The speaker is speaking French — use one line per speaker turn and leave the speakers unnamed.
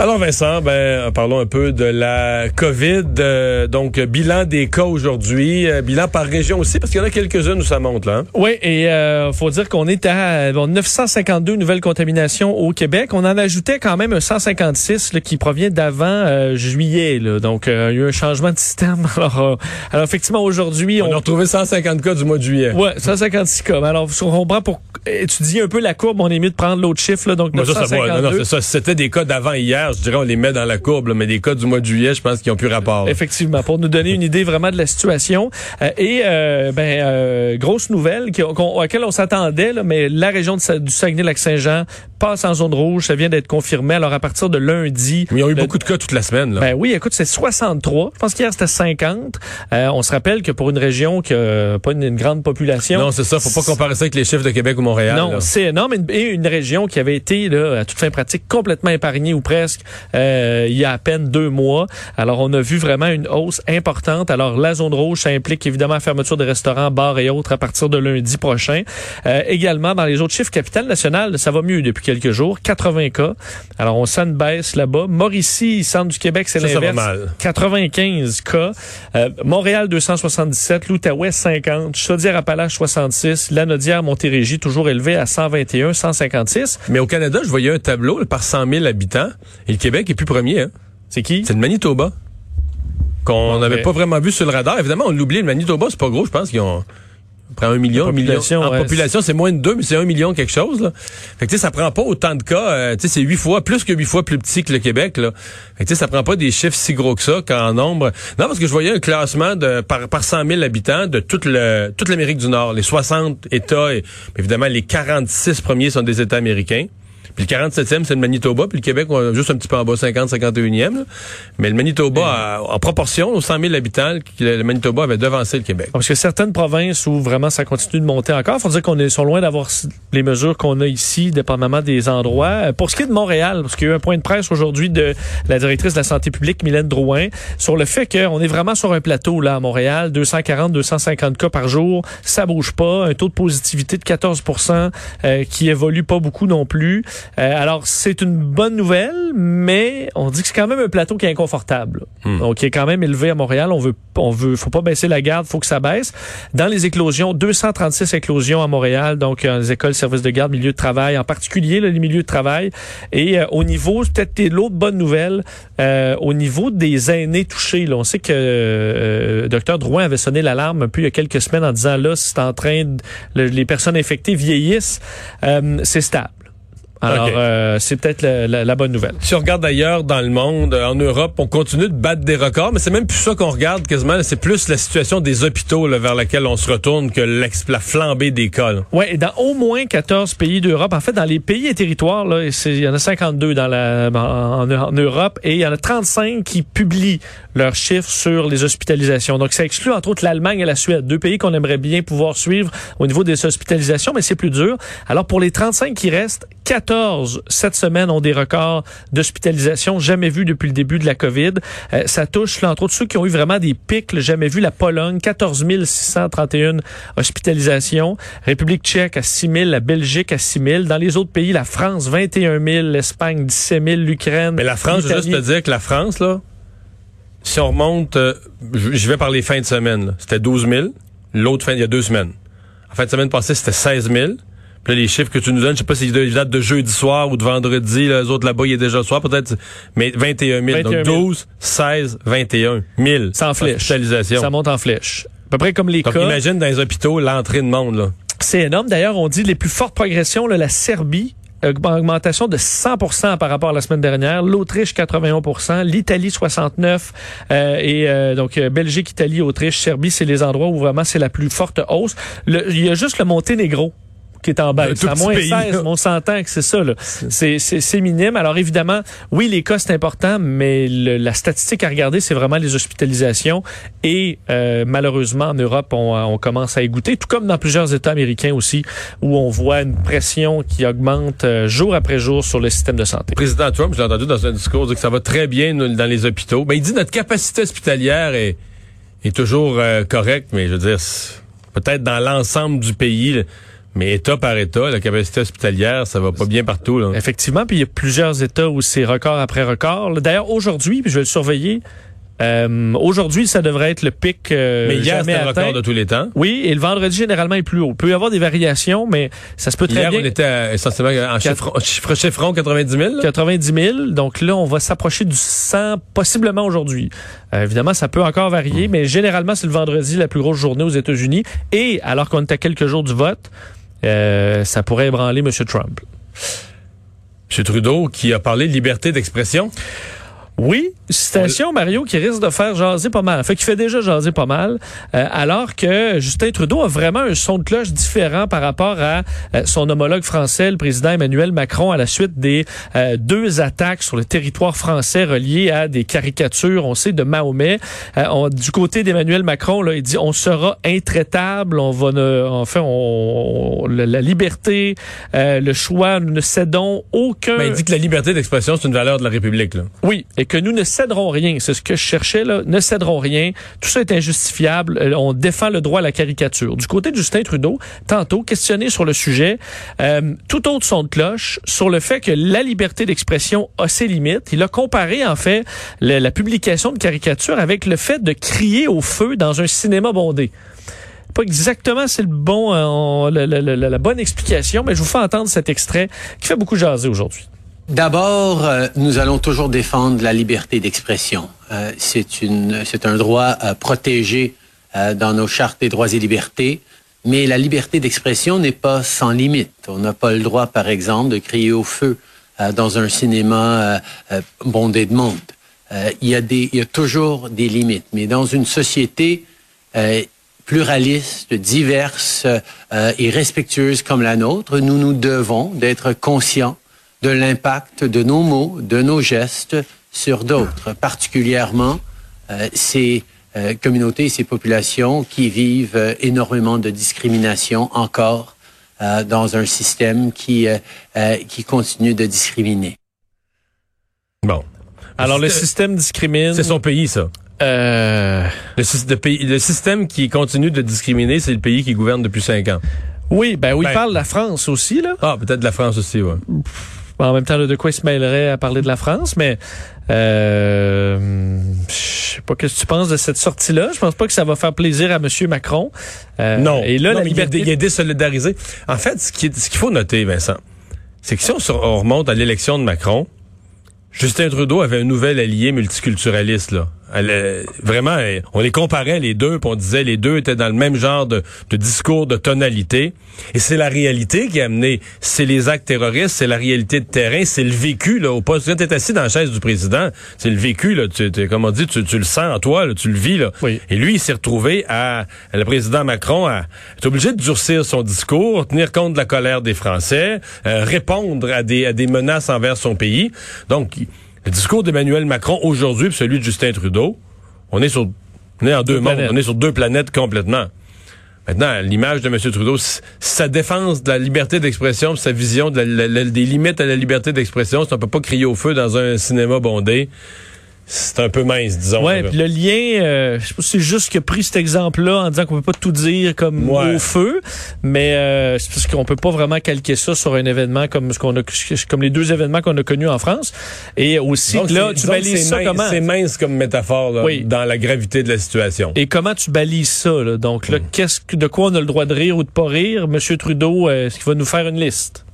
Alors Vincent, ben parlons un peu de la COVID. Euh, donc bilan des cas aujourd'hui, euh, bilan par région aussi parce qu'il y en a quelques-unes où ça monte là. Hein?
Oui, et euh, faut dire qu'on est à 952 nouvelles contaminations au Québec. On en ajoutait quand même un 156 là, qui provient d'avant euh, juillet. Là. Donc il y a eu un changement de système. Alors, alors effectivement aujourd'hui,
on, on, a retrouvé 150 cas du mois de juillet.
Ouais, 156 cas. Alors on prend pour étudier un peu la courbe, on est mieux de prendre l'autre chiffre là. Donc
Moi, ça, ça, non, non, ça, c'était des cas d'avant hier je dirais, on les met dans la courbe, mais des cas du mois de juillet, je pense qu'ils ont plus rapport.
Effectivement, pour nous donner une idée vraiment de la situation. Euh, et euh, ben euh, grosse nouvelle à laquelle on s'attendait, mais la région du Saguenay-Lac-Saint-Jean passe en zone rouge, ça vient d'être confirmé. Alors à partir de lundi,
il y a eu beaucoup de cas toute la semaine. Là.
Ben oui, écoute, c'est 63. Je pense qu'hier c'était 50. on se rappelle que pour une région qui n'a pas une, grande population,
non, c'est ça. Faut pas comparer ça avec les chiffres de Québec ou Montréal.
Non, c'est énorme. Et une région qui avait été là, à toute fin pratique complètement épargnée ou presque euh, il y a à peine deux mois. Alors, on a vu vraiment une hausse importante. Alors, la zone rouge, ça implique évidemment la fermeture de restaurants, bars et autres à partir de lundi prochain. Euh, également, dans les autres chiffres, capitale nationale, ça va mieux depuis quelques jours. 80 cas. Alors, on sent une baisse là-bas. Mauricie, centre du Québec, c'est l'inverse. 95 cas. Euh, Montréal, 277. L'Outaouais, 50. Chaudière-Appalaches, 66. Lanaudière, Montérégie, toujours élevé à 121, 156.
Mais au Canada, je voyais un tableau par 100 000 habitants. Et le Québec est plus premier. Hein?
C'est qui?
C'est le Manitoba. Qu'on n'avait pas vraiment vu sur le radar. Évidemment, on l'oublie, le Manitoba, c'est pas gros, je pense qu'ils ont prend un million, population, en population, c'est moins de deux, mais c'est un million quelque chose. Là. Fait que ça prend pas autant de cas. Euh, tu sais, c'est huit fois, plus que huit fois plus petit que le Québec. Là. Fait que ça prend pas des chiffres si gros que ça qu'en nombre. Non, parce que je voyais un classement de par par 100 000 habitants de toute le toute l'Amérique du Nord, les 60 États et évidemment les 46 premiers sont des États américains. Puis le 47e, c'est le Manitoba. Puis le Québec, on juste un petit peu en bas, 50, 51e. Mais le Manitoba, en proportion, aux 100 000 habitants, le Manitoba avait devancé le Québec.
Parce que certaines provinces où vraiment ça continue de monter encore, il faut dire qu'on est sont loin d'avoir les mesures qu'on a ici, dépendamment des endroits. Pour ce qui est de Montréal, parce qu'il y a eu un point de presse aujourd'hui de la directrice de la santé publique, Mylène Drouin, sur le fait qu'on est vraiment sur un plateau là à Montréal, 240, 250 cas par jour, ça bouge pas, un taux de positivité de 14% euh, qui évolue pas beaucoup non plus. Euh, alors, c'est une bonne nouvelle, mais on dit que c'est quand même un plateau qui est inconfortable. Hmm. Donc, qui est quand même élevé à Montréal. On veut, on veut, faut pas baisser la garde, faut que ça baisse. Dans les éclosions, 236 éclosions à Montréal, donc euh, les écoles, services de garde, milieux de travail, en particulier les milieux de travail. Et euh, au niveau, peut-être l'autre bonne nouvelle, au niveau des aînés touchés, là, on sait que docteur Drouin avait sonné l'alarme un peu il y a quelques semaines en disant là, c'est en train de, les personnes infectées vieillissent, c'est stable. Alors, euh, c'est peut-être la, la, bonne nouvelle.
Si on regarde ailleurs dans le monde, en Europe, on continue de battre des records, mais c'est même plus ça qu'on regarde quasiment. C'est plus la situation des hôpitaux là, vers laquelle on se retourne que la flambée des cas.
Oui, et dans au moins 14 pays d'Europe. En fait, dans les pays et territoires, là, il y en a 52 dans la, en, en, Europe et il y en a 35 qui publient leurs chiffres sur les hospitalisations. Donc, ça exclut entre autres l'Allemagne et la Suède, deux pays qu'on aimerait bien pouvoir suivre au niveau des hospitalisations, mais c'est plus dur. Alors, pour les 35 qui restent, 14 cette semaine ont des records d'hospitalisation jamais vus depuis le début de la COVID. Euh, ça touche, là, entre autres, ceux qui ont eu vraiment des pics, jamais vu la Pologne, 14 631 hospitalisations. République tchèque à 6 000, la Belgique à 6 000. Dans les autres pays, la France, 21 000, l'Espagne, 17 000, l'Ukraine.
Mais la France, je juste te dire que la France, là, si on remonte, euh, je vais par les fins de semaine, c'était 12 000. L'autre fin, il y a deux semaines. En fin de semaine passée, c'était 16 000. Puis là, les chiffres que tu nous donnes, je sais pas si ils datent de jeudi soir ou de vendredi, les autres là-bas, il est déjà soir, peut-être, mais 21 000. donc 12, 16, 21 000.
Sans flèche. Ça monte en flèche. À peu près comme les
donc,
cas.
imagine dans les hôpitaux l'entrée de monde, là.
C'est énorme. D'ailleurs, on dit les plus fortes progressions, là, la Serbie, augmentation de 100 par rapport à la semaine dernière. L'Autriche 81 l'Italie 69 euh, et euh, donc euh, Belgique, Italie, Autriche, Serbie, c'est les endroits où vraiment c'est la plus forte hausse. il y a juste le Monténégro qui est en baisse. À moins 16, on s'entend que c'est ça. C'est minime. Alors évidemment, oui, les cas, c'est important, mais la statistique à regarder, c'est vraiment les hospitalisations. Et euh, malheureusement, en Europe, on, on, commence à y goûter, tout comme dans plusieurs États américains aussi, où on voit une pression qui augmente euh, jour après jour sur le système de santé. Le
président Trump, je l'ai entendu dans un discours, dire que ça va très bien dans les hôpitaux. Ben, il dit notre capacité hospitalière est, est toujours euh, correcte, mais je veux dire, peut-être dans l'ensemble du pays Mais État par État, la capacité hospitalière, ça va pas bien partout. Là.
Effectivement, puis il y a plusieurs États où c'est record après record. D'ailleurs, aujourd'hui, puis je vais le surveiller, euh, Aujourd'hui, ça devrait être le pic. Euh,
mais hier, c'était le record de tous les temps.
Oui, et le vendredi, généralement, est plus haut. Il peut y avoir des variations, mais ça se peut très
hier,
bien.
on était essentiellement en chiffre, chiffre chiffron 90 000.
90 000. Donc là, on va s'approcher du 100, possiblement aujourd'hui. Euh, évidemment, ça peut encore varier, mais généralement, c'est le vendredi la plus grosse journée aux États-Unis. Et alors qu'on est à quelques jours du vote, euh, ça pourrait ébranler M. Trump.
M. Trudeau qui a parlé de liberté d'expression.
Oui, citation, Mario, qui risque de faire jaser pas mal. Fait qu'il fait déjà jaser pas mal, euh, alors que Justin Trudeau a vraiment un son de cloche différent par rapport à euh, son homologue français, le président Emmanuel Macron, à la suite des euh, deux attaques sur le territoire français reliées à des caricatures, on sait, de Mahomet. du côté d'Emmanuel Macron, là, il dit on sera intraitable, on va ne, enfin, on, la, liberté, le choix, nous ne cédons aucun.
Mais il dit que la liberté d'expression, c'est une valeur de la République. Là.
Oui, et que nous ne céderons rien. C'est ce que je cherchais là. Ne céderons rien. Tout ça est injustifiable. Euh, on défend le droit à la caricature. Du côté de Justin Trudeau, tantôt questionné sur le sujet, euh, tout autre son de cloche sur le fait que la liberté d'expression a ses limites. Il a comparé en fait la, publication de caricatures avec le fait de crier au feu dans un cinéma bondé pas exactement c'est le bon euh, la, la, bonne explication, mais je vous fais entendre cet extrait qui fait beaucoup jaser aujourd'hui.
D'abord, euh, nous allons toujours défendre la liberté d'expression. Euh, c'est un droit euh, protégé dans nos chartes des droits et libertés. Mais la liberté d'expression n'est pas sans limite. On n'a pas le droit, par exemple, de crier au feu dans un cinéma bondé de monde. il, y y a toujours des limites. Mais dans une société pluraliste, diverse et respectueuse comme la nôtre, nous nous devons d'être conscients de l'impact de nos mots, de nos gestes sur d'autres, particulièrement euh, ces euh, communautés, ces populations qui vivent euh, énormément de discrimination encore dans un système qui, qui continue de discriminer.
Bon.
Alors le système discrimine.
C'est son pays, ça. Le, le, système qui continue de discriminer, c'est le pays qui gouverne depuis cinq ans.
Oui, ben oui, il ben parle de la France aussi, là.
Ah, peut-être de la France aussi,
en même temps, de quoi il se mêlerait à parler de la France, mais euh, je sais pas ce que tu penses de cette sortie-là? Je pense pas que ça va faire plaisir à M. Macron.
Euh, non. Et là, il, est désolidarisé. En fait, ce qu'il faut noter, Vincent, c'est que si on, remonte à l'élection de Macron, Justin Trudeau avait un nouvel allié multiculturaliste, là. Elle, vraiment, on les comparait les deux, puis on disait les deux étaient dans le même genre de, discours, de tonalité. Et c'est la réalité qui a amené. C'est les actes terroristes, c'est la réalité de terrain, c'est le vécu là au poste. Quand t'es assis dans la chaise du président, c'est le vécu là. Tu, comme on dit, tu, le sens en toi, tu le vis là. Et lui, il s'est retrouvé à, le président Macron à être obligé de durcir son discours, tenir compte de la colère des Français, euh, répondre à des, à des menaces envers son pays. Donc le discours d'Emmanuel Macron aujourd'hui et celui de Justin Trudeau, on est sur on est en deux, mondes, on est sur deux planètes complètement. Maintenant, l'image de M. Trudeau, sa défense de la liberté d'expression, sa vision des limites à la liberté d'expression, c'est on peut pas crier au feu dans un cinéma bondé c'est un peu mince, disons.
Ouais, puis le lien, euh, je sais pas si c'est juste qu'il a pris cet exemple-là en disant qu'on peut pas tout dire comme au feu, mais euh, c'est parce qu'on peut pas vraiment calquer ça sur un événement comme ce qu'on a, comme les deux événements qu'on a connus en France. Et aussi, là, tu balises ça comment?
C'est mince comme métaphore là, dans la gravité de la situation.
Et comment tu balises ça là? Donc là, mm. qu'est-ce de quoi on a le droit de rire ou de pas rire? Monsieur Trudeau, euh, est-ce qu'il va nous faire une liste?